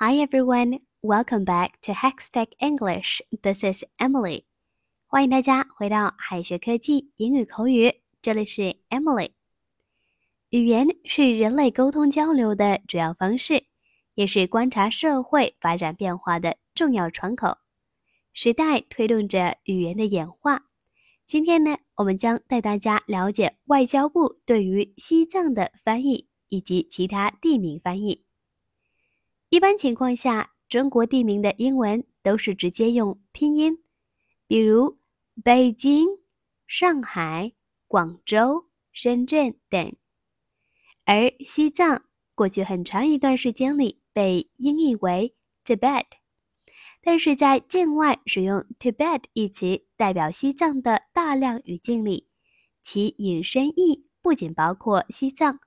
Hi everyone, welcome back to Hextech English. This is Emily. 欢迎大家回到海学科技英语口语，这里是 Emily。语言是人类沟通交流的主要方式，也是观察社会发展变化的重要窗口。时代推动着语言的演化。今天呢，我们将带大家了解外交部对于西藏的翻译以及其他地名翻译。一般情况下，中国地名的英文都是直接用拼音，比如北京、上海、广州、深圳等。而西藏过去很长一段时间里被音译为 Tibet，但是在境外使用 Tibet 一词代表西藏的大量语境里，其引申义不仅包括西藏，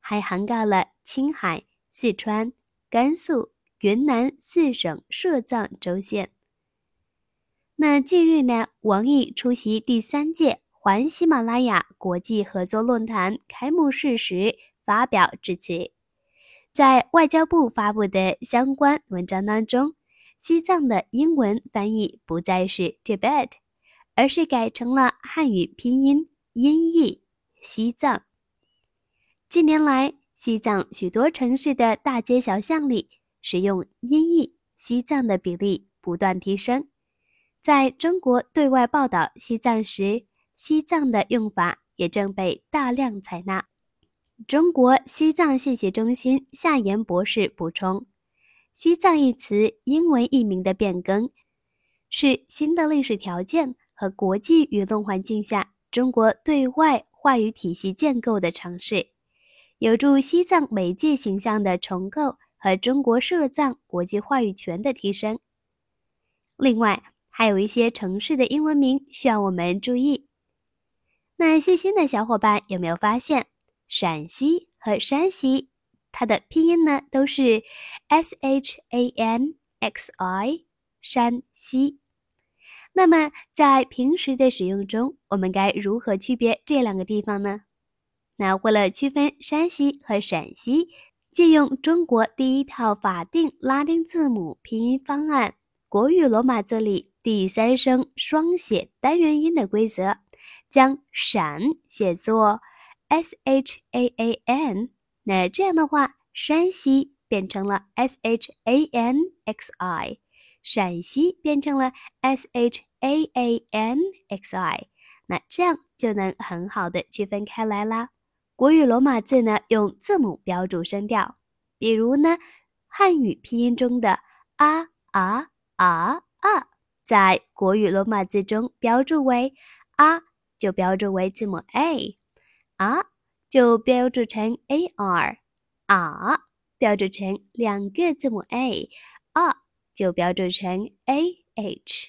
还涵盖了青海、四川。甘肃、云南四省设藏州县。那近日呢，王毅出席第三届环喜马拉雅国际合作论坛开幕式时发表致辞，在外交部发布的相关文章当中，西藏的英文翻译不再是 Tibet，而是改成了汉语拼音音译西藏。近年来，西藏许多城市的大街小巷里，使用音译西藏的比例不断提升。在中国对外报道西藏时，西藏的用法也正被大量采纳。中国西藏信息中心夏言博士补充：“西藏一词英文译名的变更，是新的历史条件和国际舆论环境下中国对外话语体系建构的尝试。”有助西藏媒介形象的重构和中国涉藏国际话语权的提升。另外，还有一些城市的英文名需要我们注意。那细心的小伙伴有没有发现，陕西和山西，它的拼音呢都是 s h a n x i，山西。那么在平时的使用中，我们该如何区别这两个地方呢？那为了区分山西和陕西，借用中国第一套法定拉丁字母拼音方案——国语罗马字里第三声双写单元音的规则，将“陕”写作 s h a a n。那这样的话，山西变成了 s h a n x i，陕西变成了 s h a a n x i。那这样就能很好的区分开来啦。国语罗马字呢，用字母标注声调，比如呢，汉语拼音中的啊啊啊啊，在国语罗马字中标注为啊，就标注为字母 a，啊就标注成 a r，啊标注成两个字母 a，啊就标注成 a h。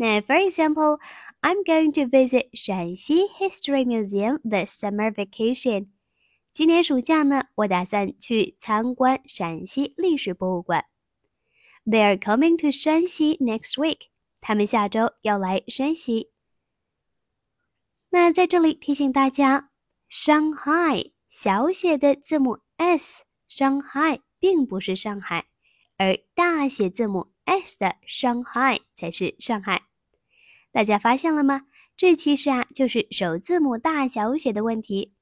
Now, for example, I'm going to visit Shanxi History Museum this summer vacation. 今年暑假呢，我打算去参观陕西历史博物馆。They are coming to Shanxi next week. 他们下周要来山西。那在这里提醒大家，Shanghai 小写的字母 s，Shanghai 并不是上海，而大写字母 s 的 Shanghai 才是上海。大家发现了吗？这其实啊就是首字母大小写的问题。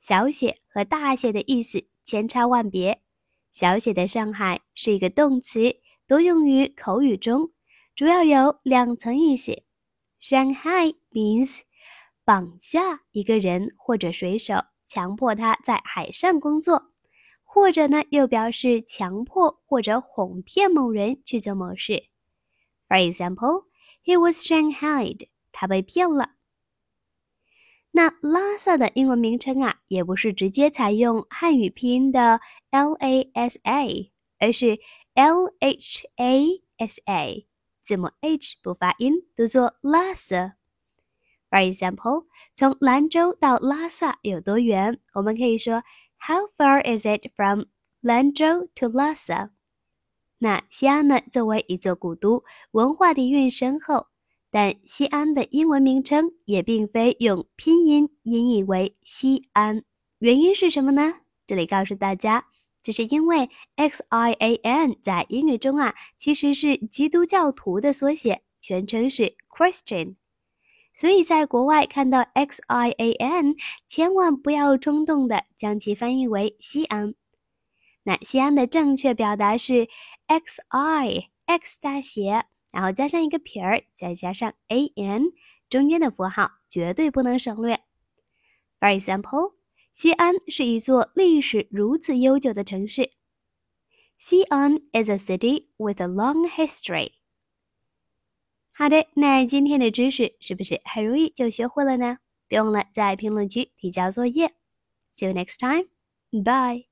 小写和大写的意思千差万别。小写的上海是一个动词，多用于口语中，主要有两层意思。Shanghai means 绑架一个人或者水手，强迫他在海上工作，或者呢又表示强迫或者哄骗某人去做某事。For example. He was shanghaied，他被骗了。那拉萨的英文名称啊，也不是直接采用汉语拼音的 L A S A，而是 L H A S A，字母 H 不发音，读作拉萨。For example，从兰州到拉萨有多远？我们可以说 How far is it from Lanzhou to Lhasa？ 那西安呢？作为一座古都，文化底蕴深厚，但西安的英文名称也并非用拼音音译为西安。原因是什么呢？这里告诉大家这是因为 X I A N 在英语中啊，其实是基督教徒的缩写，全称是 Christian。所以在国外看到 X I A N，千万不要冲动的将其翻译为西安。那西安的正确表达是 X I X 大写，然后加上一个撇儿，再加上 A N，中间的符号绝对不能省略。For example，西安是一座历史如此悠久的城市。西安 is a city with a long history。好的，那今天的知识是不是很容易就学会了呢？别忘了在评论区提交作业。See you next time. Bye.